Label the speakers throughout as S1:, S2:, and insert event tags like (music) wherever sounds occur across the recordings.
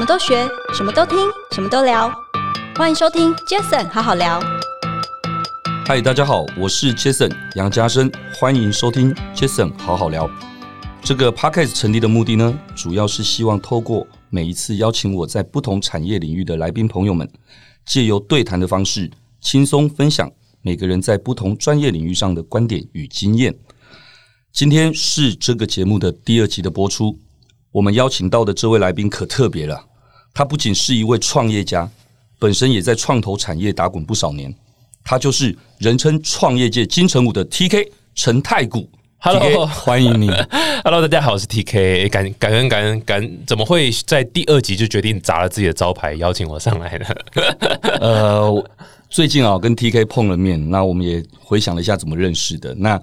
S1: 什么都学，什么都听，什么都聊。欢迎收听 Jason 好好聊。
S2: 嗨，大家好，我是 Jason 杨家生，欢迎收听 Jason 好好聊。这个 Podcast 成立的目的呢，主要是希望透过每一次邀请我在不同产业领域的来宾朋友们，借由对谈的方式，轻松分享每个人在不同专业领域上的观点与经验。今天是这个节目的第二集的播出。我们邀请到的这位来宾可特别了，他不仅是一位创业家，本身也在创投产业打滚不少年。他就是人称创业界金城武的 TK 陈太古。Hello，欢迎你。(laughs)
S3: Hello，大家好，我是 TK。感感恩感恩感恩，怎么会在第二集就决定砸了自己的招牌，邀请我上来呢？(laughs)
S2: 呃，最近啊，跟 TK 碰了面，那我们也回想了一下怎么认识的。那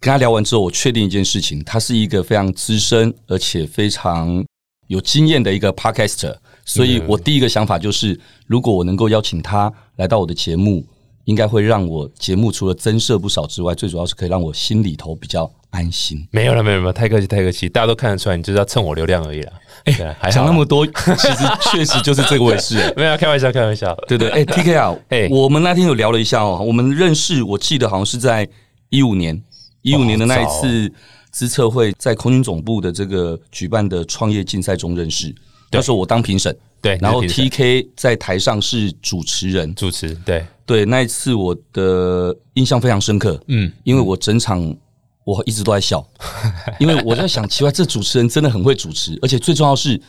S2: 跟他聊完之后，我确定一件事情，他是一个非常资深而且非常有经验的一个 podcaster，所以我第一个想法就是，如果我能够邀请他来到我的节目，应该会让我节目除了增色不少之外，最主要是可以让我心里头比较安心。
S3: 没有了，没有了，太客气，太客气，大家都看得出来，你就是要蹭我流量而已啦。哎、欸，还讲那么多，其实 (laughs) 确实就是这个回事。(laughs) 没有开玩笑，开玩笑。
S2: 对对，(laughs) 哎、欸、，TK 啊，哎、欸，我们那天有聊了一下哦，我们认识，我记得好像是在一五年。一五年的那一次资策会在空军总部的这个举办的创业竞赛中认识，那时候我当评审，对，然后 TK 在台上是主持人，
S3: 主持，对。
S2: 对，那一次我的印象非常深刻，嗯，因为我整场我一直都在笑，(laughs) 因为我在想，奇怪，这主持人真的很会主持，而且最重要是，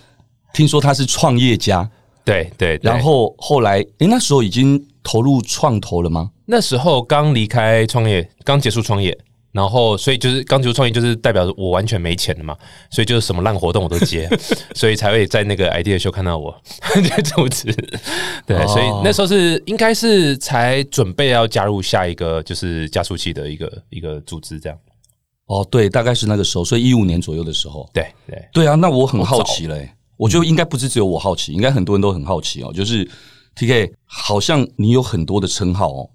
S2: 听说他是创业家，
S3: 对对，
S2: 然后后来，诶，那时候已经投入创投了吗？
S3: 那时候刚离开创业，刚结束创业。然后，所以就是刚结束创业，就是代表我完全没钱了嘛，所以就是什么烂活动我都接，(laughs) 所以才会在那个 idea show 看到我 (laughs) 这样子。对，所以那时候是应该是才准备要加入下一个就是加速器的一个一个组织这样。
S2: 哦，对，大概是那个时候，所以一五年左右的时候。
S3: 对对
S2: 对啊，那我很好奇嘞，我觉得应该不是只有我好奇，应该很多人都很好奇哦。就是 TK，好像你有很多的称号哦。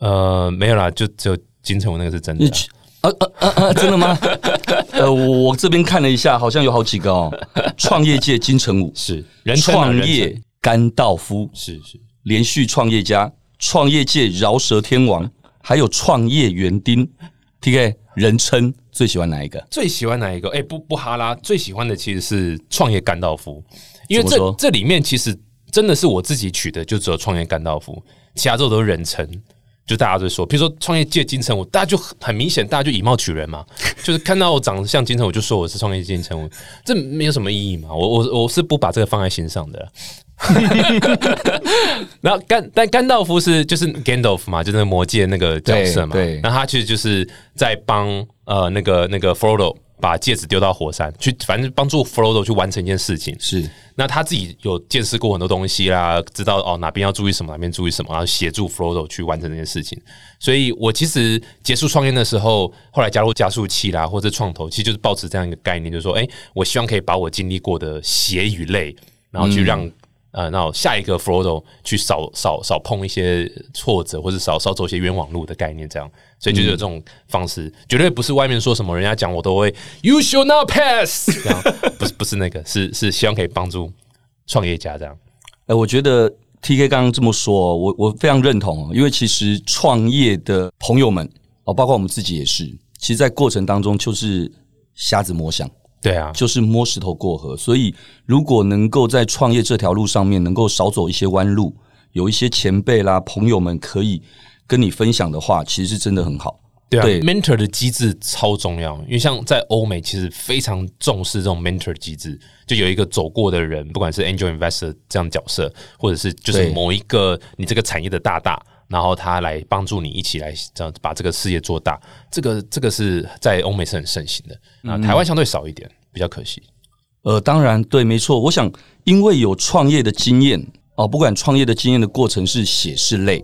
S3: 呃，没有啦，就只有金城武那个是真的。
S2: 啊啊啊啊！真的吗？(laughs) 呃，我这边看了一下，好像有好几个哦。创业界金城武
S3: 是
S2: 人，创业甘道夫
S3: 是是，
S2: 连续创业家，创业界饶舌天王，还有创业园丁。TK 人称最喜欢哪一个？
S3: 最喜欢哪一个？哎、欸，不不哈拉，最喜欢的其实是创业甘道夫，因为这这里面其实真的是我自己取的，就只有创业甘道夫，其他之后都是人称。就大家都说，比如说创业界金城武，大家就很明显，大家就以貌取人嘛，(laughs) 就是看到我长得像金城武，就说我是创业界金城武，这没有什么意义嘛。我我我是不把这个放在心上的。(laughs) 然后甘但甘道夫是就是 Gandalf 嘛，就是魔戒那个角色嘛，对，那他其实就是在帮呃那个那个 Frodo。把戒指丢到火山去，反正帮助 Frodo 去完成一件事情。
S2: 是，那
S3: 他自己有见识过很多东西啦，知道哦哪边要注意什么，哪边注意什么，然后协助 Frodo 去完成这件事情。所以我其实结束创业的时候，后来加入加速器啦，或者创投，其实就是抱持这样一个概念，就是说，哎，我希望可以把我经历过的血与泪，然后去让。嗯呃，那下一个 Frodo 去少少少碰一些挫折，或者少少走一些冤枉路的概念，这样，所以就有这种方式，嗯、绝对不是外面说什么，人家讲我都会 You shall not pass，(laughs) 这样不是不是那个，是是希望可以帮助创业家这样。
S2: 哎、呃，我觉得 TK 刚刚这么说，我我非常认同，因为其实创业的朋友们哦，包括我们自己也是，其实，在过程当中就是瞎子摸象。
S3: 对啊，
S2: 就是摸石头过河。所以，如果能够在创业这条路上面能够少走一些弯路，有一些前辈啦、朋友们可以跟你分享的话，其实是真的很好。
S3: 对啊，对，mentor 的机制超重要，因为像在欧美，其实非常重视这种 mentor 机制，就有一个走过的人，不管是 angel investor 这样的角色，或者是就是某一个你这个产业的大大，然后他来帮助你一起来这样把这个事业做大。这个这个是在欧美是很盛行的，那台湾相对少一点。比较可惜，
S2: 呃，当然对，没错。我想，因为有创业的经验哦，不管创业的经验的过程是血是泪，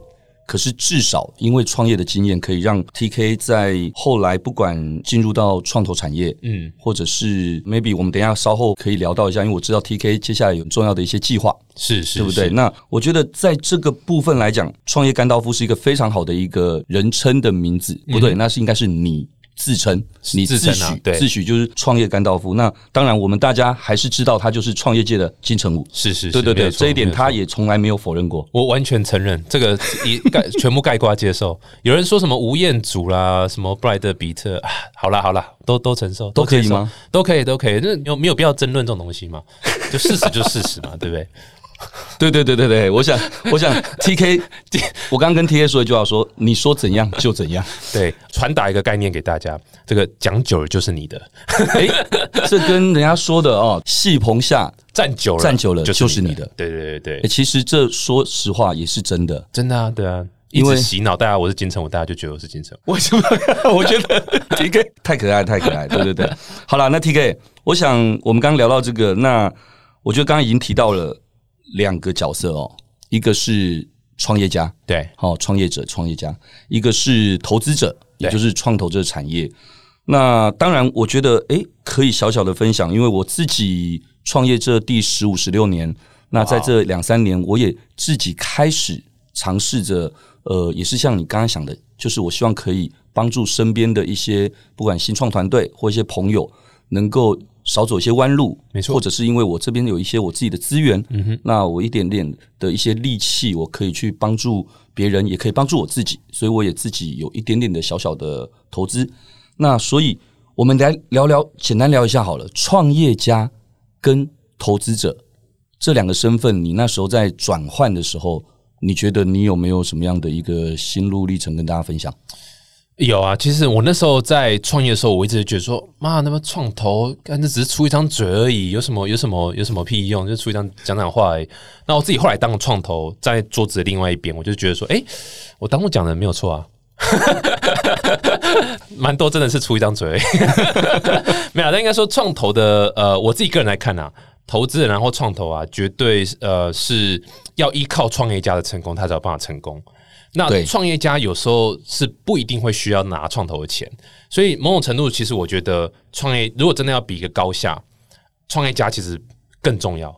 S2: 可是至少因为创业的经验，可以让 TK 在后来不管进入到创投产业，嗯，或者是 maybe 我们等一下稍后可以聊到一下，因为我知道 TK 接下来有重要的一些计划，
S3: 是是，
S2: 对不对？那我觉得在这个部分来讲，创业甘道夫是一个非常好的一个人称的名字，不对，那是应该是你。自称，你自
S3: 自称啊
S2: 诩
S3: 对
S2: 自诩就是创业甘道夫。那当然，我们大家还是知道他就是创业界的金城武。
S3: 是是是，对对
S2: 这一点他。也从来没有否认过。
S3: 我完全承认这个一概全部概括接受。(laughs) 有人说什么吴彦祖啦，什么布莱德比特，啊好啦好啦，都都承受，
S2: 都可以吗？
S3: 都可以都可以，那有没有必要争论这种东西嘛？就事实就事实嘛，(laughs) 对不对？(laughs)
S2: 对对对对对，我想 (laughs) 我想 T K，我刚刚跟 T K 说一句话说，你说怎样就怎样。
S3: 对，传达一个概念给大家，这个讲久了就是你的，
S2: 哎，这跟人家说的哦，戏棚下
S3: 站久了
S2: 站久了
S3: 就是
S2: 就是你的。
S3: 对对对
S2: 诶
S3: 对，
S2: 其实这说实话也是真的。
S3: 真的啊，对啊，
S2: 因
S3: 为洗脑大家我是金城我，大家就觉得我是金城武。
S2: 为什么？(laughs) 我觉得 T K 太可爱，太可爱。对对对，好了，那 T K，我想我们刚刚聊到这个，那我觉得刚刚已经提到了两个角色哦，一个是创业家，
S3: 对，
S2: 好，创业者、创业家，一个是投资者，也就是创投这个产业。那当然，我觉得诶，可以小小的分享，因为我自己创业这第十五、十六年，那在这两三年，我也自己开始尝试着，呃，也是像你刚刚想的，就是我希望可以帮助身边的一些不管新创团队或一些朋友，能够少走一些弯路，
S3: 没错
S2: 或者是因为我这边有一些我自己的资源，
S3: 嗯哼，
S2: 那我一点点的一些力气，我可以去帮助别人，也可以帮助我自己，所以我也自己有一点点的小小的投资。那所以我们来聊聊，简单聊一下好了，创业家跟投资者这两个身份，你那时候在转换的时候，你觉得你有没有什么样的一个心路历程跟大家分享？
S3: 有啊，其实我那时候在创业的时候，我一直觉得说，妈，那么创投，干这只是出一张嘴而已，有什么有什么有什么屁用？就出一张讲讲话而已。那我自己后来当了创投，在桌子的另外一边，我就觉得说，诶，我当初讲的没有错啊。(laughs) 蛮多真的是出一张嘴而已，(laughs) 没有。但应该说创投的，呃，我自己个人来看啊，投资人然后创投啊，绝对呃是要依靠创业家的成功，他才有办法成功。那创业家有时候是不一定会需要拿创投的钱，所以某种程度，其实我觉得创业如果真的要比一个高下，创业家其实更重要。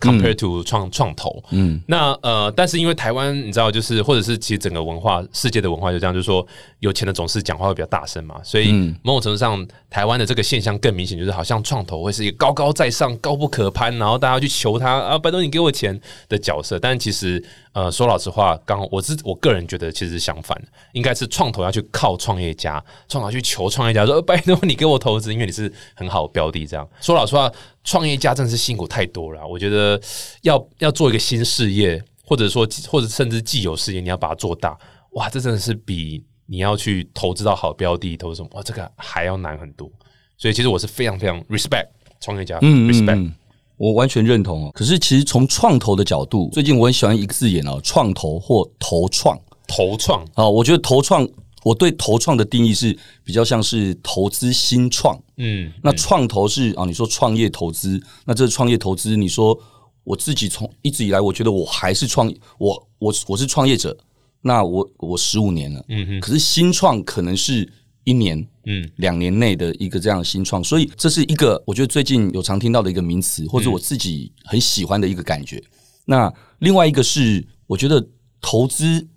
S3: Compared to 创创投，
S2: 嗯，
S3: 那呃，但是因为台湾你知道，就是或者是其实整个文化世界的文化就这样，就是说有钱的总是讲话会比较大声嘛，所以某种程度上，台湾的这个现象更明显，就是好像创投会是一个高高在上、高不可攀，然后大家去求他啊，拜托你给我钱的角色。但其实呃，说老实话，刚我是我个人觉得其实是相反，应该是创投要去靠创业家，创投去求创业家说，拜托你给我投资，因为你是很好的标的。这样说老实话。创业家真的是辛苦太多了，我觉得要要做一个新事业，或者说或者甚至既有事业，你要把它做大，哇，这真的是比你要去投资到好标的，投资什么，哇，这个还要难很多。所以其实我是非常非常 respect 创业家，
S2: 嗯
S3: ，respect，
S2: 我完全认同哦。可是其实从创投的角度，最近我很喜欢一个字眼哦，创投或投创，
S3: 投创
S2: 啊，我觉得投创。我对投创的定义是比较像是投资新创，
S3: 嗯，
S2: 那创投是啊，你说创业投资，那这创业投资，你说我自己从一直以来，我觉得我还是创，我我我是创业者，那我我十五年了，嗯哼，可是新创可能是一年，嗯，两年内的一个这样的新创，所以这是一个我觉得最近有常听到的一个名词，或者我自己很喜欢的一个感觉。那另外一个是，我觉得投资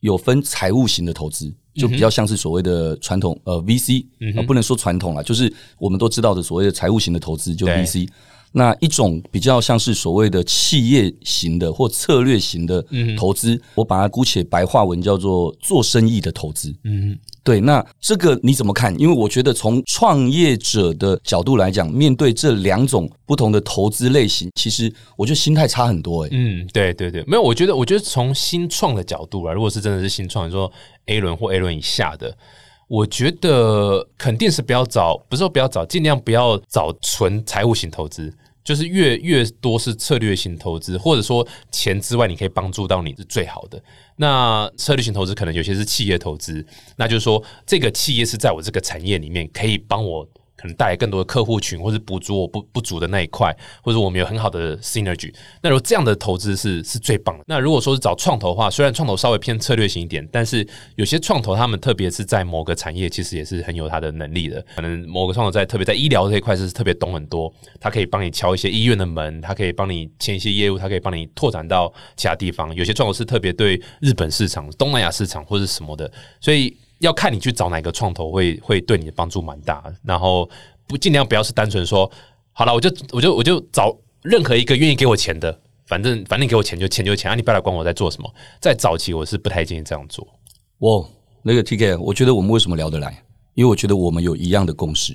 S2: 有分财务型的投资。就比较像是所谓的传统呃 VC，呃不能说传统了，就是我们都知道的所谓的财务型的投资，就 VC。那一种比较像是所谓的企业型的或策略型的投资，我把它姑且白话文叫做做生意的投资。嗯，对。那这个你怎么看？因为我觉得从创业者的角度来讲，面对这两种不同的投资类型，其实我觉得心态差很多。哎，嗯，
S3: 对对对，没有，我觉得我觉得从新创的角度来，如果是真的是新创，你说 A 轮或 A 轮以下的。我觉得肯定是不要找，不是说不要找，尽量不要找纯财务型投资，就是越越多是策略性投资，或者说钱之外你可以帮助到你是最好的。那策略性投资可能有些是企业投资，那就是说这个企业是在我这个产业里面可以帮我。可能带来更多的客户群，或是补足我不不足的那一块，或者我们有很好的 synergy。那如果这样的投资是是最棒的。那如果说是找创投的话，虽然创投稍微偏策略型一点，但是有些创投他们特别是在某个产业，其实也是很有他的能力的。可能某个创投在特别在医疗这一块是特别懂很多，他可以帮你敲一些医院的门，他可以帮你签一些业务，他可以帮你拓展到其他地方。有些创投是特别对日本市场、东南亚市场或者什么的，所以。要看你去找哪个创投会会对你的帮助蛮大，然后不尽量不要是单纯说好了，我就我就我就找任何一个愿意给我钱的，反正反正你给我钱就钱就钱啊，你不要来管我在做什么。在早期我是不太建议这样做。
S2: 哇那个 TK，我觉得我们为什么聊得来？因为我觉得我们有一样的共识，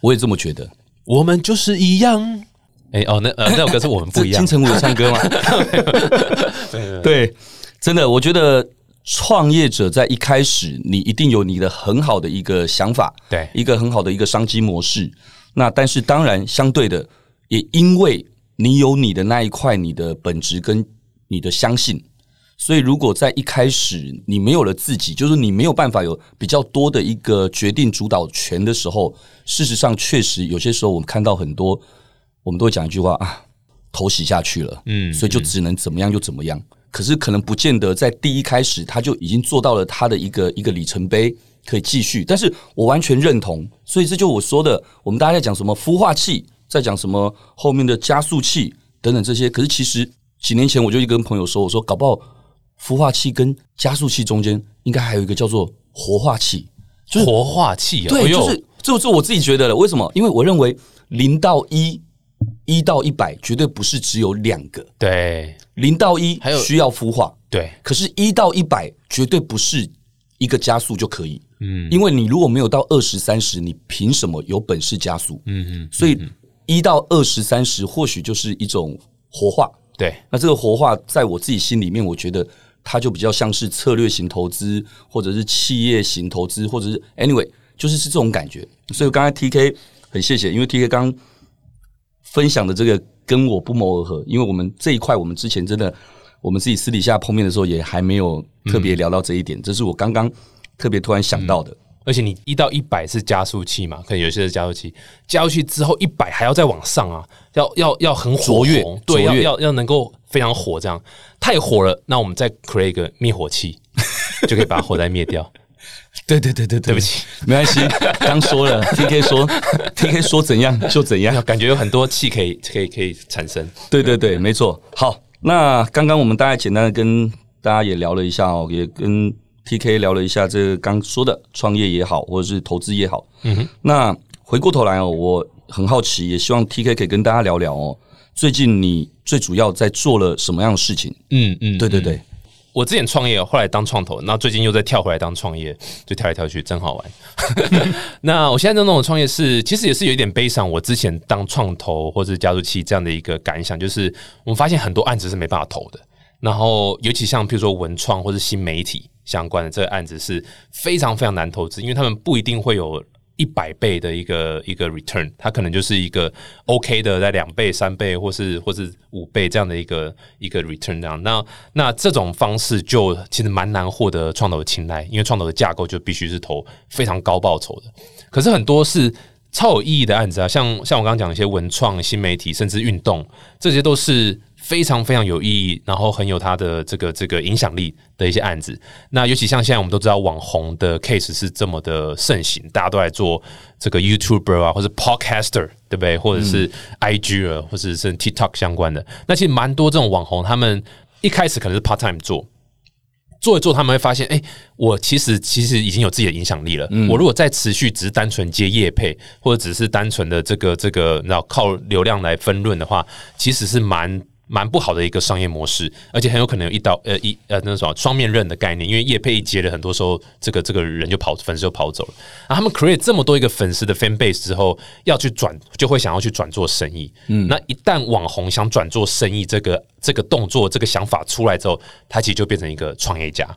S2: 我也这么觉得。
S3: 我们就是一样。哎、欸、哦，那呃那首歌是我们不一样。
S2: 金城武有唱歌吗？(laughs) 对，真的，我觉得创业者在一开始，你一定有你的很好的一个想法，
S3: 对，
S2: 一个很好的一个商机模式。那但是当然，相对的，也因为你有你的那一块，你的本质跟你的相信，所以如果在一开始你没有了自己，就是你没有办法有比较多的一个决定主导权的时候，事实上确实有些时候我们看到很多。我们都会讲一句话啊，投洗下去了，嗯，所以就只能怎么样就怎么样。可是可能不见得在第一开始他就已经做到了他的一个一个里程碑可以继续。但是我完全认同，所以这就我说的，我们大家在讲什么孵化器，在讲什么后面的加速器等等这些。可是其实几年前我就跟朋友说，我说搞不好孵化器跟加速器中间应该还有一个叫做活化器，
S3: 就是活化器。
S2: 啊对，就是这是我自己觉得的。为什么？因为我认为零到一。一到一百绝对不是只有两个，
S3: 对，
S2: 零到一还有需要孵化，
S3: 对，
S2: 可是，一到一百绝对不是一个加速就可以，嗯，因为你如果没有到二十三十，你凭什么有本事加速？嗯嗯，所以一到二十三十或许就是一种活化，
S3: 对，
S2: 那这个活化在我自己心里面，我觉得它就比较像是策略型投资，或者是企业型投资，或者是 anyway，就是是这种感觉。所以刚才 TK 很谢谢，因为 TK 刚。分享的这个跟我不谋而合，因为我们这一块，我们之前真的，我们自己私底下碰面的时候也还没有特别聊到这一点，嗯、这是我刚刚特别突然想到的。嗯、
S3: 而且你一到一百是加速器嘛，可能有些是加速器，加速器之后一百还要再往上啊，要要要很活跃，对，要要要能够非常火，这样太火了，那我们再 create 一个灭火器，(laughs) 就可以把火灾灭掉。(laughs)
S2: 对对对对，对不起，没关系。(laughs) 刚说了，TK 说，(laughs) TK 说怎样就怎样，
S3: 感觉有很多气可以可以可以产生。
S2: 对对对，没错。好，那刚刚我们大概简单的跟大家也聊了一下哦，也跟 TK 聊了一下这个刚说的创业也好，或者是投资也好。嗯哼。那回过头来哦，我很好奇，也希望 TK 可以跟大家聊聊哦，最近你最主要在做了什么样的事情？嗯嗯，对对对。
S3: 我之前创业，后来当创投，那最近又再跳回来当创业，就跳来跳去，真好玩。(laughs) 那我现在的那种创业是，其实也是有一点悲伤。我之前当创投或者加速器这样的一个感想，就是我们发现很多案子是没办法投的。然后，尤其像譬如说文创或者新媒体相关的这个案子是非常非常难投资，因为他们不一定会有。一百倍的一个一个 return，它可能就是一个 OK 的，在两倍、三倍，或是或是五倍这样的一个一个 return 这样。那那这种方式就其实蛮难获得创投的青睐，因为创投的架构就必须是投非常高报酬的。可是很多是超有意义的案子啊，像像我刚刚讲一些文创、新媒体，甚至运动，这些都是。非常非常有意义，然后很有它的这个这个影响力的一些案子。那尤其像现在我们都知道网红的 case 是这么的盛行，大家都在做这个 YouTuber 啊，或者 Podcaster，对不对？或者是 IG 啊，或者是 TikTok 相关的。那其实蛮多这种网红，他们一开始可能是 part time 做，做一做他们会发现，哎，我其实其实已经有自己的影响力了。嗯、我如果再持续只是单纯接业配，或者只是单纯的这个这个，然后靠流量来分润的话，其实是蛮。蛮不好的一个商业模式，而且很有可能有一刀呃一呃那什么双面刃的概念，因为叶配一接了，很多时候这个这个人就跑粉丝就跑走了。然后他们 create 这么多一个粉丝的 fan base 之后，要去转就会想要去转做生意。嗯，那一旦网红想转做生意，这个这个动作这个想法出来之后，他其实就变成一个创业家。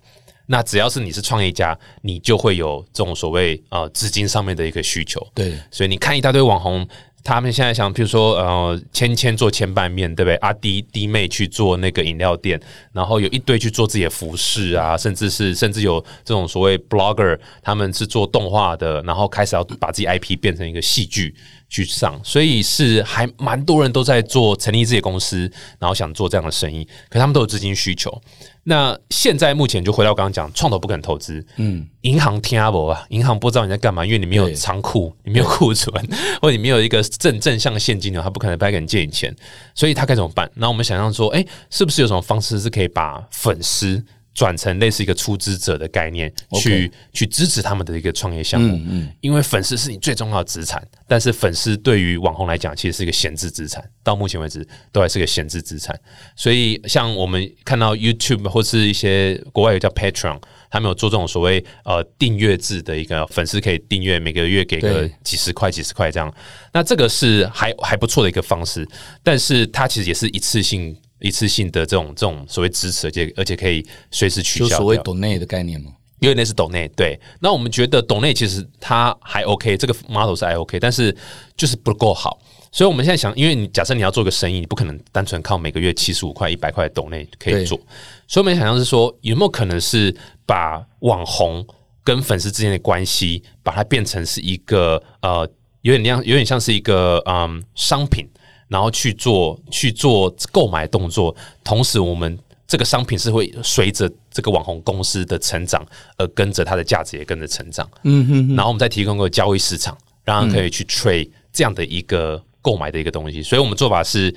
S3: 那只要是你是创业家，你就会有这种所谓呃资金上面的一个需求。
S2: 对，
S3: 所以你看一大堆网红。他们现在想，譬如说，呃，芊芊做千拌面，对不对？阿弟弟妹去做那个饮料店，然后有一堆去做自己的服饰啊，甚至是甚至有这种所谓 blogger，他们是做动画的，然后开始要把自己 IP 变成一个戏剧去上，所以是还蛮多人都在做成立自己的公司，然后想做这样的生意，可他们都有资金需求。那现在目前就回到刚刚讲，创投不肯投资，嗯，银行听不啊，银行不知道你在干嘛，因为你没有仓库，你没有库存，(laughs) 或者你没有一个正正向现金流，他不可能白给你借你钱，所以他该怎么办？那我们想象说，哎，是不是有什么方式是可以把粉丝转成类似一个出资者的概念.去去支持他们的一个创业项目。嗯嗯，因为粉丝是你最重要的资产，但是粉丝对于网红来讲，其实是一个闲置资产。到目前为止，都还是个闲置资产。所以，像我们看到 YouTube 或是一些国外有叫 Patreon，他们有做这种所谓呃订阅制的一个粉丝可以订阅，每个月给个几十块、几十块这样。那这个是还还不错的一个方式，但是它其实也是一次性。一次性的这种这种所谓支持，而且而且可以随时取消，
S2: 就所谓 donate 的概念吗？
S3: 因为那是 donate，对。那我们觉得 donate 其实它还 OK，这个 model 是还 OK，但是就是不够好。所以我们现在想，因为你假设你要做个生意，你不可能单纯靠每个月七十五块、一百块 donate 可以做。所以我们想象是说，有没有可能是把网红跟粉丝之间的关系，把它变成是一个呃，有点像，有点像是一个嗯商品。然后去做去做购买动作，同时我们这个商品是会随着这个网红公司的成长而跟着它的价值也跟着成长。嗯哼哼。然后我们再提供个交易市场，让他可以去 trade 这样的一个购买的一个东西。所以我们做法是，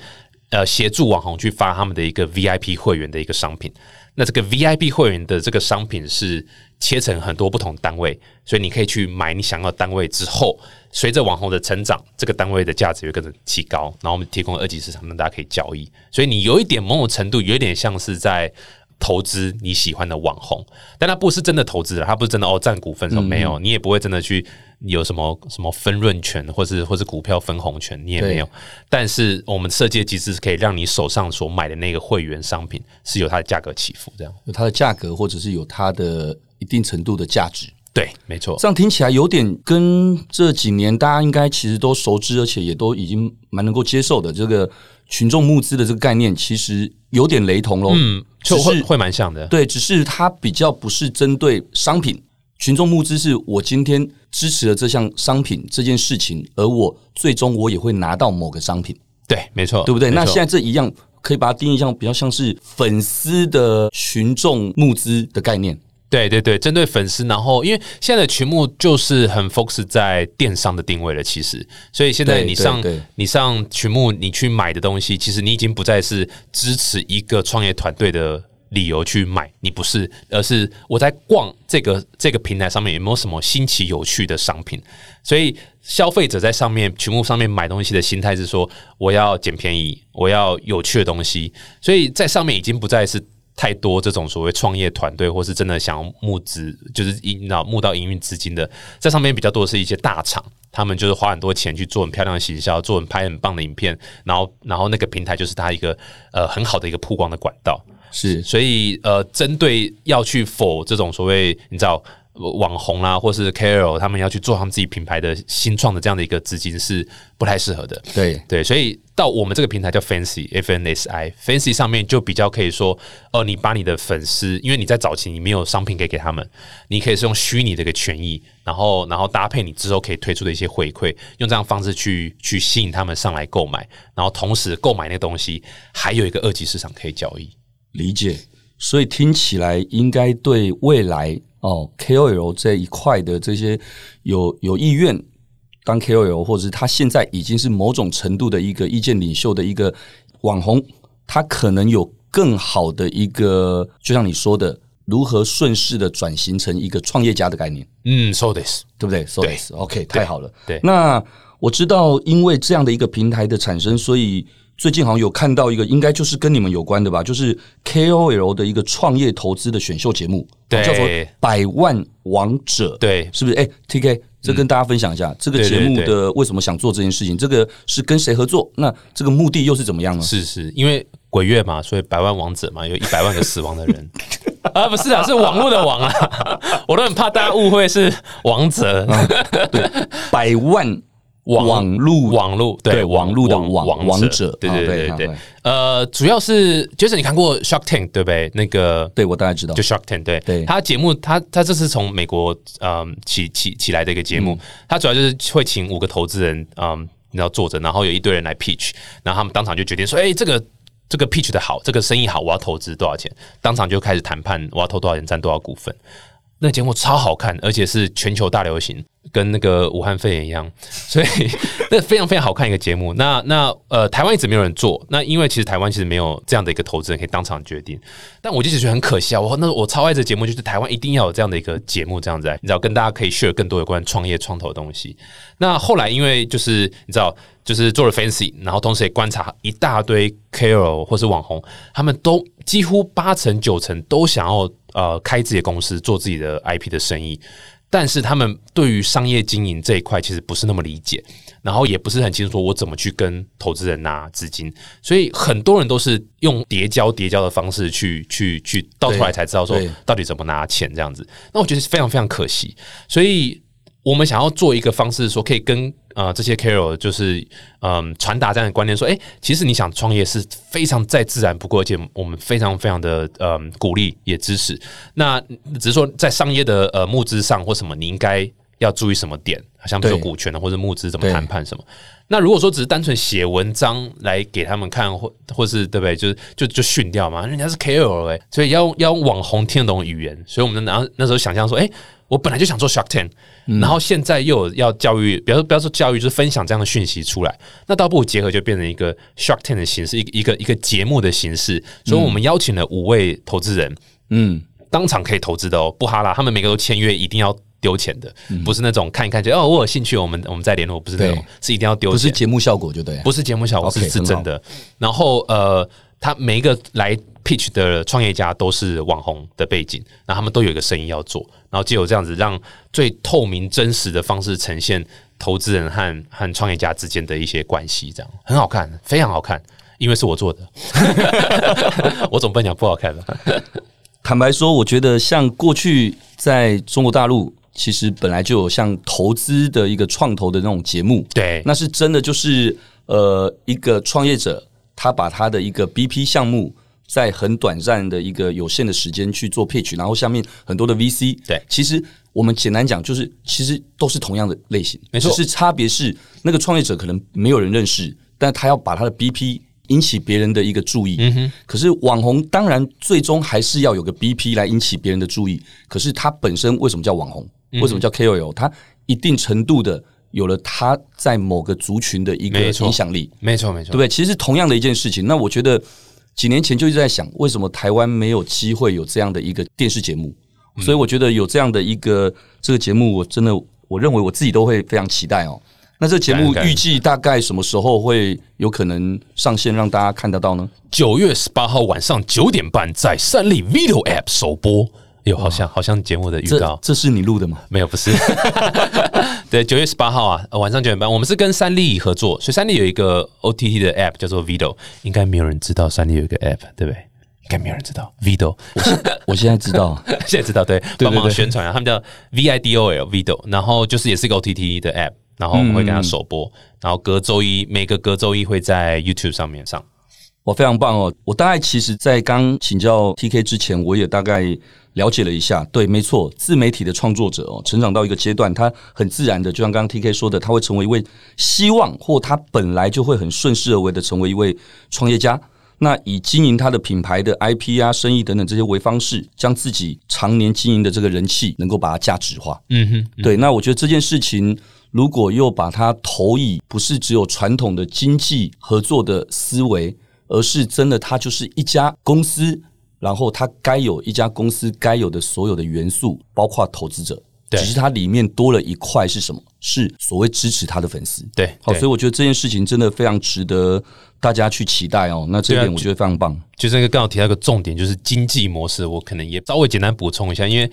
S3: 呃，协助网红去发他们的一个 VIP 会员的一个商品。那这个 VIP 会员的这个商品是切成很多不同单位，所以你可以去买你想要的单位之后。随着网红的成长，这个单位的价值会跟着提高。然后我们提供二级市场让大家可以交易，所以你有一点某种程度，有一点像是在投资你喜欢的网红，但它不是真的投资，它不是真的哦占股份什么没有，你也不会真的去有什么什么分润权，或是或是股票分红权，你也没有。但是我们设计的机制是可以让你手上所买的那个会员商品是有它的价格起伏，这样
S2: 有它的价格，或者是有它的一定程度的价值。
S3: 对，没错，
S2: 这样听起来有点跟这几年大家应该其实都熟知，而且也都已经蛮能够接受的这个群众募资的这个概念，其实有点雷同喽。
S3: 嗯，就会会蛮像的。
S2: 对，只是它比较不是针对商品，群众募资是我今天支持了这项商品这件事情，而我最终我也会拿到某个商品。
S3: 对，没错，
S2: 对不对？那现在这一样可以把它定义像比较像是粉丝的群众募资的概念。
S3: 对对对，针对粉丝，然后因为现在的群目就是很 focus 在电商的定位了，其实，所以现在你上你上群目，你去买的东西，其实你已经不再是支持一个创业团队的理由去买，你不是，而是我在逛这个这个平台上面有没有什么新奇有趣的商品，所以消费者在上面群目上面买东西的心态是说，我要捡便宜，我要有趣的东西，所以在上面已经不再是。太多这种所谓创业团队，或是真的想要募资，就是引导募到营运资金的，在上面比较多的是一些大厂，他们就是花很多钱去做很漂亮的行销，做很拍很棒的影片，然后然后那个平台就是他一个呃很好的一个曝光的管道。
S2: 是，
S3: 所以呃，针对要去否这种所谓你知道。网红啦，或是 KOL，他们要去做他们自己品牌的新创的这样的一个资金是不太适合的。
S2: 对
S3: 对，所以到我们这个平台叫 Fancy F N S I，Fancy 上面就比较可以说，哦，你把你的粉丝，因为你在早期你没有商品可以给他们，你可以是用虚拟的一个权益，然后然后搭配你之后可以推出的一些回馈，用这样方式去去吸引他们上来购买，然后同时购买那个东西还有一个二级市场可以交易。
S2: 理解，所以听起来应该对未来。哦，KOL 这一块的这些有有意愿当 KOL，或者是他现在已经是某种程度的一个意见领袖的一个网红，他可能有更好的一个，就像你说的，如何顺势的转型成一个创业家的概念。
S3: 嗯，so this
S2: 对不对？so this OK，太好了。
S3: 对，
S2: 那我知道，因为这样的一个平台的产生，所以。最近好像有看到一个，应该就是跟你们有关的吧，就是 KOL 的一个创业投资的选秀节目，
S3: 对，
S2: 叫做《百万王者》，
S3: 对，
S2: 是不是？哎，TK，这跟大家分享一下，嗯、这个节目的为什么想做这件事情？这个是跟谁合作？那这个目的又是怎么样呢？
S3: 是是，因为鬼月嘛，所以百万王者嘛，有一百万个死亡的人 (laughs) 啊，不是啊，是网络的王啊，(laughs) 我都很怕大家误会是王者，
S2: 对，百万。网路
S3: 网路对网路的网王者。对对对对对呃，主要是就是你看过 Shark Tank 对不对？那个
S2: 对我大概知道，
S3: 就 Shark Tank 对。对，他节目他他这是从美国嗯起起起来的一个节目，他主要就是会请五个投资人嗯，然后坐着，然后有一堆人来 pitch，然后他们当场就决定说，哎，这个这个 pitch 的好，这个生意好，我要投资多少钱？当场就开始谈判，我要投多少钱，占多少股份。那节目超好看，而且是全球大流行。跟那个武汉肺炎一样，所以 (laughs) 那非常非常好看一个节目。那那呃，台湾一直没有人做。那因为其实台湾其实没有这样的一个投资人可以当场决定。但我就觉得很可惜啊！我那我超爱这节目，就是台湾一定要有这样的一个节目，这样子，你知道，跟大家可以 share 更多有关创业创投的东西。那后来因为就是你知道，就是做了 fancy，然后同时也观察一大堆 KOL 或是网红，他们都几乎八成九成都想要呃开自己的公司，做自己的 IP 的生意。但是他们对于商业经营这一块其实不是那么理解，然后也不是很清楚说我怎么去跟投资人拿资金，所以很多人都是用叠交叠交的方式去去去，到头来才知道说到底怎么拿钱这样子。那我觉得是非常非常可惜，所以。我们想要做一个方式，说可以跟呃这些 Carol 就是嗯传达这样的观念，说，诶，其实你想创业是非常再自然不过，而且我们非常非常的嗯鼓励也支持。那只是说在商业的呃募资上或什么，你应该要注意什么点，好像比如说股权的或者募资怎么谈判什么。那如果说只是单纯写文章来给他们看，或或是对不对？就是就就训掉嘛，人家是 Carol 哎，所以要要用网红听得懂语言。所以我们那那时候想象说，诶。我本来就想做 Shark Tank，然后现在又有要教育，比方说不要说教育，就是分享这样的讯息出来，那倒不如结合就变成一个 Shark Tank 的形式，一个一个一个节目的形式。所以我们邀请了五位投资人，嗯，当场可以投资的哦，不哈拉，他们每个都签约，一定要丢钱的，不是那种看一看就哦，我有兴趣，我们我们再联络，不是那种，是一定要丢钱，
S2: 不是节目效果就对，
S3: 不是节目效果是是真的。然后呃。他每一个来 pitch 的创业家都是网红的背景，那他们都有一个生意要做，然后就有这样子让最透明真实的方式呈现投资人和和创业家之间的一些关系，这样很好看，非常好看，因为是我做的，(laughs) (laughs) 我总不能讲不好看吧？
S2: 坦白说，我觉得像过去在中国大陆，其实本来就有像投资的一个创投的那种节目，
S3: 对，
S2: 那是真的就是呃一个创业者。他把他的一个 BP 项目在很短暂的一个有限的时间去做 pitch，然后下面很多的 VC，
S3: 对，
S2: 其实我们简单讲就是，其实都是同样的类型，
S3: 没错，
S2: 只是差别是那个创业者可能没有人认识，但他要把他的 BP 引起别人的一个注意。嗯哼，可是网红当然最终还是要有个 BP 来引起别人的注意，可是他本身为什么叫网红？为什么叫 KOL？他一定程度的。有了他在某个族群的一个影响力，
S3: 没错没错，
S2: 对不对？其实是同样的一件事情。那我觉得几年前就一直在想，为什么台湾没有机会有这样的一个电视节目？所以我觉得有这样的一个这个节目，我真的我认为我自己都会非常期待哦。那这个节目预计大概什么时候会有可能上线，让大家看得到呢？
S3: 九月十八号晚上九点半，在三立 Video App 首播。有好像好像节目的预告。
S2: 这，这是你录的吗？
S3: 没有，不是。(laughs) (laughs) 对，九月十八号啊，晚上九点半，我们是跟三立合作，所以三立有一个 OTT 的 App 叫做 Vido，应该没有人知道三立有一个 App，对不对？应该没有人知道。Vido，
S2: 我现 (laughs) 我现在知道，
S3: 现在知道，对，帮忙宣传啊，他们叫 VIDOL Vido，然后就是也是一个 OTT 的 App，然后我们会跟他首播，然后隔周一每个隔周一会在 YouTube 上面上。
S2: 我非常棒哦！我大概其实，在刚请教 TK 之前，我也大概了解了一下。对，没错，自媒体的创作者哦，成长到一个阶段，他很自然的，就像刚刚 TK 说的，他会成为一位希望，或他本来就会很顺势而为的成为一位创业家。那以经营他的品牌的 IP 啊、生意等等这些为方式，将自己常年经营的这个人气，能够把它价值化。嗯哼，对。那我觉得这件事情，如果又把它投以不是只有传统的经济合作的思维。而是真的，它就是一家公司，然后它该有一家公司该有的所有的元素，包括投资者，只是它里面多了一块是什么？是所谓支持他的粉丝。
S3: 对，
S2: 好，所以我觉得这件事情真的非常值得大家去期待哦。那这一点我觉得非常棒。
S3: 就是那个刚好提到一个重点，就是经济模式，我可能也稍微简单补充一下，因为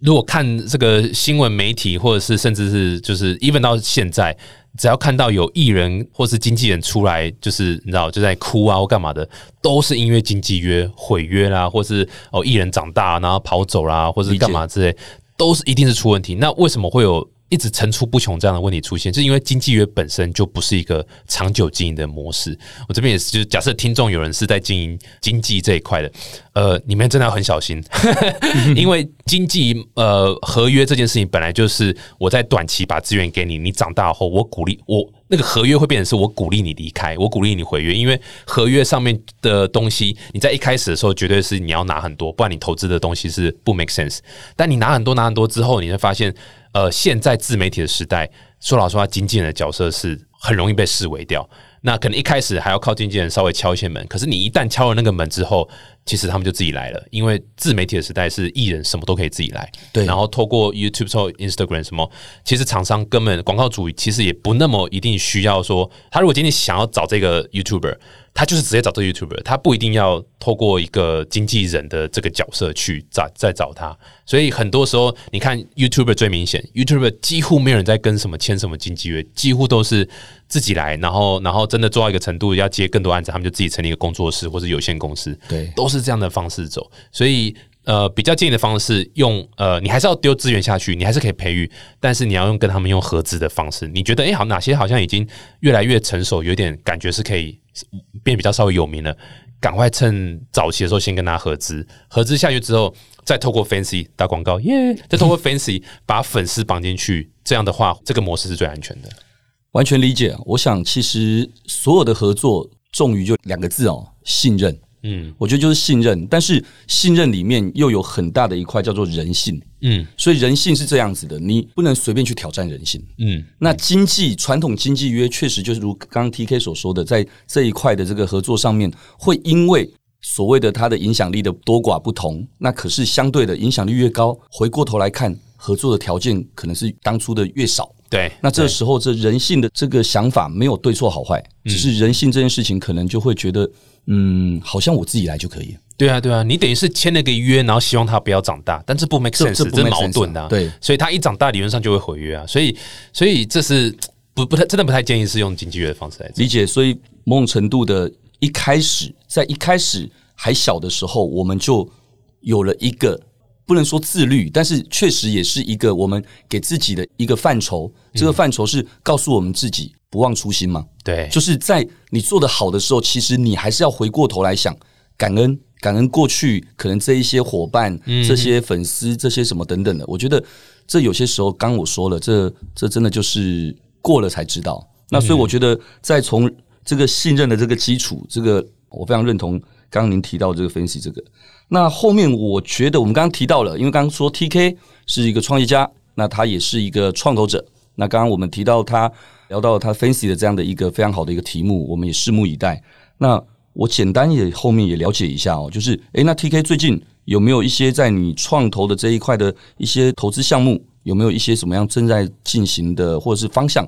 S3: 如果看这个新闻媒体，或者是甚至是就是 even 到现在。只要看到有艺人或是经纪人出来，就是你知道就在哭啊或干嘛的，都是因为经纪约毁约啦，或是哦艺人长大然后跑走啦，或是干嘛之类，都是一定是出问题。那为什么会有？一直层出不穷这样的问题出现，是因为经纪约本身就不是一个长久经营的模式。我这边也是，就是假设听众有人是在经营经济这一块的，呃，你们真的要很小心，(laughs) 因为经济呃合约这件事情本来就是我在短期把资源给你，你长大后我鼓励我那个合约会变成是我鼓励你离开，我鼓励你毁约，因为合约上面的东西，你在一开始的时候绝对是你要拿很多，不然你投资的东西是不 make sense。但你拿很多拿很多之后，你会发现，呃，现在自媒体的时代，说老实话，经纪人的角色是很容易被视为掉。那可能一开始还要靠经纪人稍微敲一些门，可是你一旦敲了那个门之后，其实他们就自己来了，因为自媒体的时代是艺人什么都可以自己来。
S2: 对，
S3: 然后透过 YouTube、透过 Instagram 什么，其实厂商根本广告主其实也不那么一定需要说，他如果今天想要找这个 YouTuber。他就是直接找这个 YouTuber，他不一定要透过一个经纪人的这个角色去找再找他，所以很多时候你看 YouTuber 最明显，YouTuber 几乎没有人在跟什么签什么经纪约，几乎都是自己来，然后然后真的做到一个程度要接更多案子，他们就自己成立一个工作室或者有限公司，
S2: 对，
S3: 都是这样的方式走，所以。呃，比较建议的方式用呃，你还是要丢资源下去，你还是可以培育，但是你要用跟他们用合资的方式。你觉得哎、好，哪些好像已经越来越成熟，有点感觉是可以变比较稍微有名了，赶快趁早期的时候先跟他合资，合资下去之后，再透过 Fancy 打广告，耶、再透过 Fancy 把粉丝绑进去，这样的话，这个模式是最安全的。
S2: 完全理解。我想，其实所有的合作重于就两个字哦，信任。嗯，我觉得就是信任，但是信任里面又有很大的一块叫做人性。嗯，所以人性是这样子的，你不能随便去挑战人性。嗯，那经济传统经济约确实就是如刚刚 TK 所说的，在这一块的这个合作上面，会因为所谓的它的影响力的多寡不同，那可是相对的影响力越高，回过头来看合作的条件可能是当初的越少。
S3: 对，
S2: 那这时候这人性的这个想法没有对错好坏，只是人性这件事情可能就会觉得。嗯，好像我自己来就可以。
S3: 对啊，对啊，你等于是签了个约，然后希望他不要长大，但这不 make sense，这，这，不这矛盾的、啊。对，所以他一长大，理论上就会毁约啊。所以，所以这是不不太真的不太建议是用经济约的方式来理
S2: 解。所以某种程度的，一开始在一开始还小的时候，我们就有了一个不能说自律，但是确实也是一个我们给自己的一个范畴。这个范畴是告诉我们自己。不忘初心嘛？
S3: 对，
S2: 就是在你做的好的时候，其实你还是要回过头来想感恩，感恩过去可能这一些伙伴、嗯、这些粉丝、这些什么等等的。我觉得这有些时候，刚我说了，这这真的就是过了才知道。那所以我觉得，在从这个信任的这个基础，这个我非常认同刚刚您提到这个分析。这个那后面我觉得我们刚刚提到了，因为刚刚说 TK 是一个创业家，那他也是一个创投者。那刚刚我们提到他。聊到他 Fancy 的这样的一个非常好的一个题目，我们也拭目以待。那我简单也后面也了解一下哦，就是诶，那 TK 最近有没有一些在你创投的这一块的一些投资项目，有没有一些什么样正在进行的或者是方向？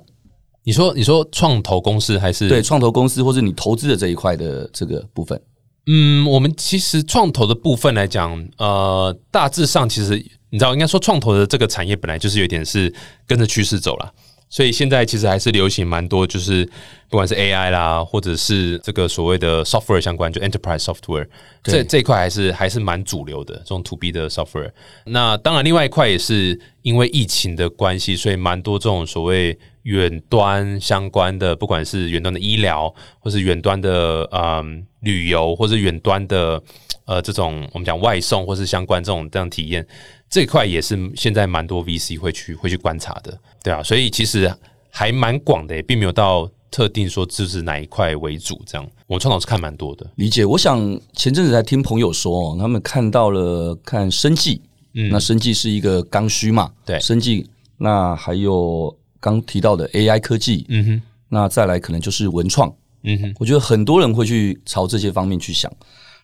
S3: 你说你说创投公司还是
S2: 对创投公司，或是你投资的这一块的这个部分？
S3: 嗯，我们其实创投的部分来讲，呃，大致上其实你知道，应该说创投的这个产业本来就是有点是跟着趋势走了。所以现在其实还是流行蛮多，就是不管是 AI 啦，或者是这个所谓的 software 相关，就 enterprise software，这这一块还是还是蛮主流的这种 to B 的 software。那当然，另外一块也是因为疫情的关系，所以蛮多这种所谓远端相关的，不管是远端的医疗，或是远端的嗯旅游，或是远端的呃这种我们讲外送，或是相关这种这样体验。这块也是现在蛮多 VC 会去会去观察的，对啊，所以其实还蛮广的，也并没有到特定说就是哪一块为主这样。我创投是看蛮多的，
S2: 理解。我想前阵子才听朋友说，他们看到了看生计，嗯，那生计是一个刚需嘛，
S3: 对，
S2: 生计。那还有刚提到的 AI 科技，嗯哼，那再来可能就是文创，嗯哼，我觉得很多人会去朝这些方面去想，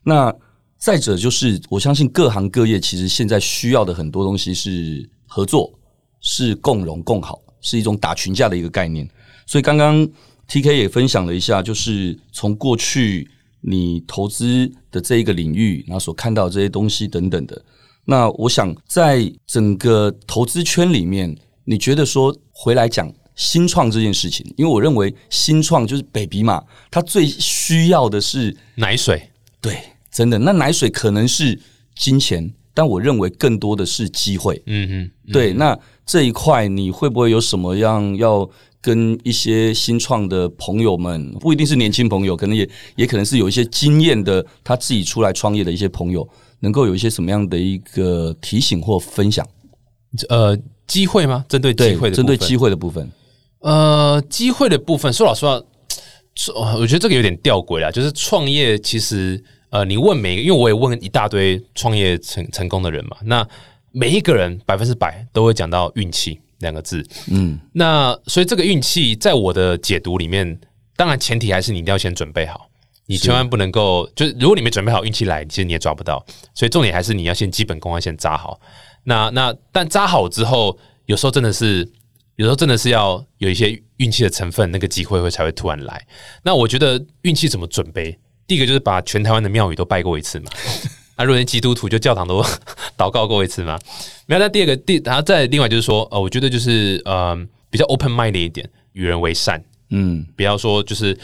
S2: 那。再者就是，我相信各行各业其实现在需要的很多东西是合作，是共荣共好，是一种打群架的一个概念。所以刚刚 TK 也分享了一下，就是从过去你投资的这一个领域，然后所看到这些东西等等的。那我想在整个投资圈里面，你觉得说回来讲新创这件事情，因为我认为新创就是 baby 嘛，它最需要的是
S3: 奶水，
S2: 对。真的，那奶水可能是金钱，但我认为更多的是机会。嗯嗯，对。那这一块你会不会有什么样要跟一些新创的朋友们，不一定是年轻朋友，可能也也可能是有一些经验的，他自己出来创业的一些朋友，能够有一些什么样的一个提醒或分享？
S3: 呃，机会吗？针对机会的，
S2: 针对机会的部分。
S3: 呃，机会的部分，说老实话，(tsk) 我觉得这个有点吊诡啦。就是创业，其实呃，你问每一个，因为我也问一大堆创业成成功的人嘛，那每一个人百分之百都会讲到运气两个字。嗯，那所以这个运气在我的解读里面，当然前提还是你一定要先准备好，你千万不能够，就是如果你没准备好，运气来，其实你也抓不到。所以重点还是你要先基本功要先扎好。那那但扎好之后，有时候真的是。有时候真的是要有一些运气的成分，那个机会会才会突然来。那我觉得运气怎么准备？第一个就是把全台湾的庙宇都拜过一次嘛。(laughs) 啊，如果基督徒就教堂都 (laughs) 祷告过一次嘛。没有。那第二个，第然后再另外就是说，呃，我觉得就是呃比较 open mind 的一点，与人为善。嗯，不要说就是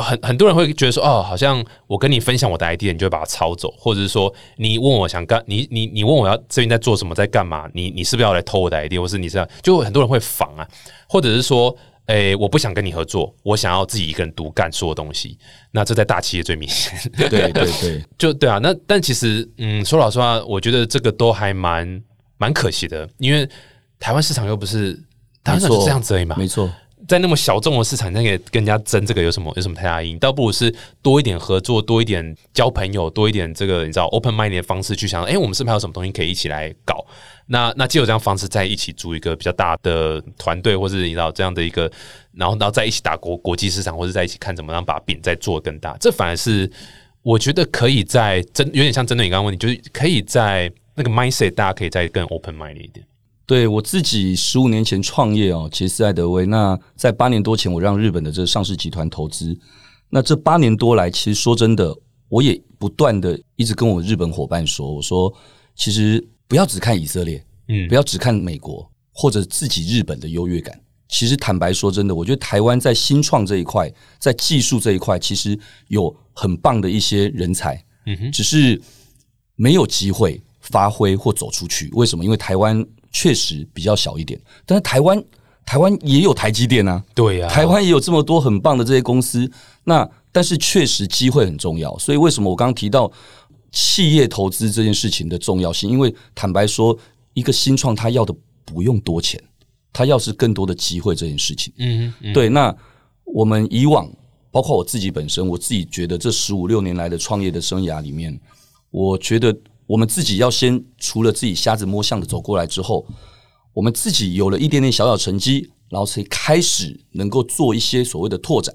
S3: 很很多人会觉得说哦，好像我跟你分享我的 idea，你就会把它抄走，或者是说你问我想干，你你你问我要这边在做什么，在干嘛？你你是不是要来偷我的 idea，或是你是要就很多人会防啊，或者是说，哎、欸，我不想跟你合作，我想要自己一个人独干所有东西。那这在大企业最明显，(laughs)
S2: 对对对，
S3: 就对啊。那但其实，嗯，说老实话，我觉得这个都还蛮蛮可惜的，因为台湾市场又不是，台湾市场是这样子而已嘛，
S2: 没错。
S3: 在那么小众的市场，那个跟人家争这个有什么有什么太大意义？倒不如是多一点合作，多一点交朋友，多一点这个你知道 open mind 的方式去想，哎、欸，我们是不是还有什么东西可以一起来搞？那那既有这样方式，在一起组一个比较大的团队，或是你知道这样的一个，然后然后在一起打国国际市场，或者在一起看怎么样把饼再做更大，这反而是我觉得可以在针有点像针对你刚刚问题，就是可以在那个 mindset，大家可以再更 open mind 一点。
S2: 对，我自己十五年前创业哦，杰斯爱德威。那在八年多前，我让日本的这个上市集团投资。那这八年多来，其实说真的，我也不断的一直跟我日本伙伴说，我说其实不要只看以色列，嗯，不要只看美国或者自己日本的优越感。其实坦白说真的，我觉得台湾在新创这一块，在技术这一块，其实有很棒的一些人才，嗯哼，只是没有机会发挥或走出去。为什么？因为台湾。确实比较小一点，但是台湾台湾也有台积电啊，
S3: 对呀，
S2: 台湾也有这么多很棒的这些公司。那但是确实机会很重要，所以为什么我刚刚提到企业投资这件事情的重要性？因为坦白说，一个新创他要的不用多钱，他要是更多的机会这件事情。嗯嗯，对。那我们以往包括我自己本身，我自己觉得这十五六年来的创业的生涯里面，我觉得。我们自己要先除了自己瞎子摸象的走过来之后，我们自己有了一点点小小成绩，然后才开始能够做一些所谓的拓展。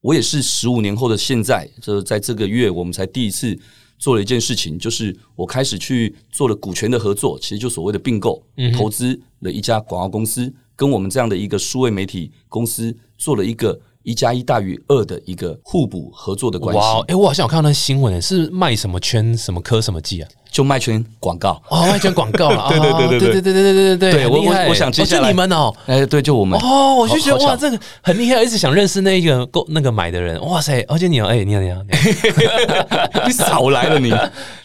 S2: 我也是十五年后的现在，就是在这个月，我们才第一次做了一件事情，就是我开始去做了股权的合作，其实就所谓的并购，投资了一家广告公司，跟我们这样的一个数位媒体公司做了一个。一加一大于二的一个互补合作的关系。哇，
S3: 哎，我好像有看到那新闻，是卖什么圈、什么科、什么技啊？
S2: 就卖圈广告
S3: 哦，卖圈广告 (laughs) 了！
S2: 对对对对对对对对对对，我我我想接下来
S3: 你们哦，
S2: 哎，对，就我们
S3: 哦，我就觉得哇，这个很厉害，一直想认识那个购那个买的人，哇塞！而且你好，哎，你好，你好，(laughs)
S2: 你少来了你。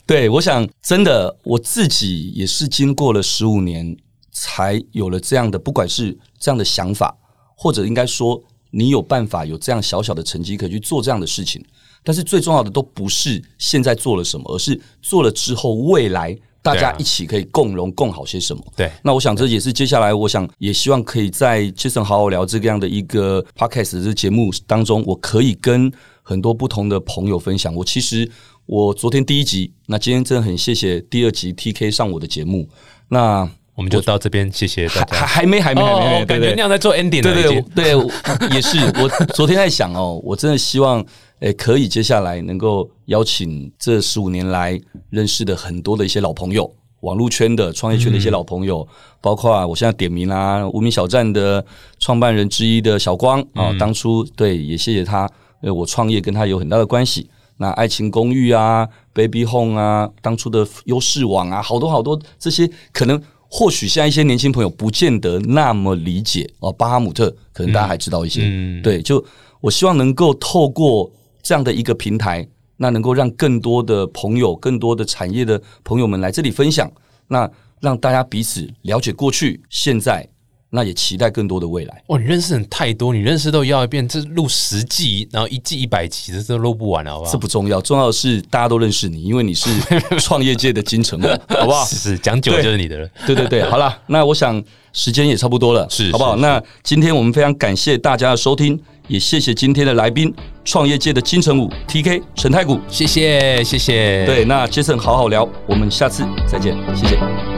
S2: 对，我想真的，我自己也是经过了十五年，才有了这样的，不管是这样的想法，或者应该说。你有办法有这样小小的成绩可以去做这样的事情，但是最重要的都不是现在做了什么，而是做了之后未来大家一起可以共荣共好些什么。
S3: 对，
S2: 那我想这也是接下来我想也希望可以在 Jason 好好聊这个样的一个 Podcast 的节目当中，我可以跟很多不同的朋友分享。我其实我昨天第一集，那今天真的很谢谢第二集 TK 上我的节目，那。
S3: 我们就到这边，谢谢大家。
S2: 还还没，还没，还没，
S3: 哦、感觉那样在做 ending。
S2: 对对对，对，(laughs) 也是。我昨天在想哦，我真的希望，诶、欸，可以接下来能够邀请这十五年来认识的很多的一些老朋友，网络圈的、创业圈的一些老朋友，嗯、包括我现在点名啊，无名小站的创办人之一的小光啊，嗯、当初对，也谢谢他，呃，我创业跟他有很大的关系。那爱情公寓啊，Baby Home 啊，当初的优视网啊，好多好多这些可能。或许现在一些年轻朋友不见得那么理解哦，巴哈姆特可能大家还知道一些，嗯，对，就我希望能够透过这样的一个平台，那能够让更多的朋友、更多的产业的朋友们来这里分享，那让大家彼此了解过去、现在那也期待更多的未来。
S3: 哇，你认识人太多，你认识都要一遍，这录十季，然后一季一百集，这都录不完了，好不好？
S2: 这不重要，重要的是大家都认识你，因为你是 (laughs) 创业界的金城武，好不好？
S3: 是 (laughs) 是，讲久了就是你的了。
S2: 对对对，好了，那我想时间也差不多了，
S3: 是
S2: 好不好？那今天我们非常感谢大家的收听，也谢谢今天的来宾，创业界的金城武 TK 陈太谷，
S3: 谢谢谢谢。
S2: 对，那 Jason 好好聊，我们下次再见，谢谢。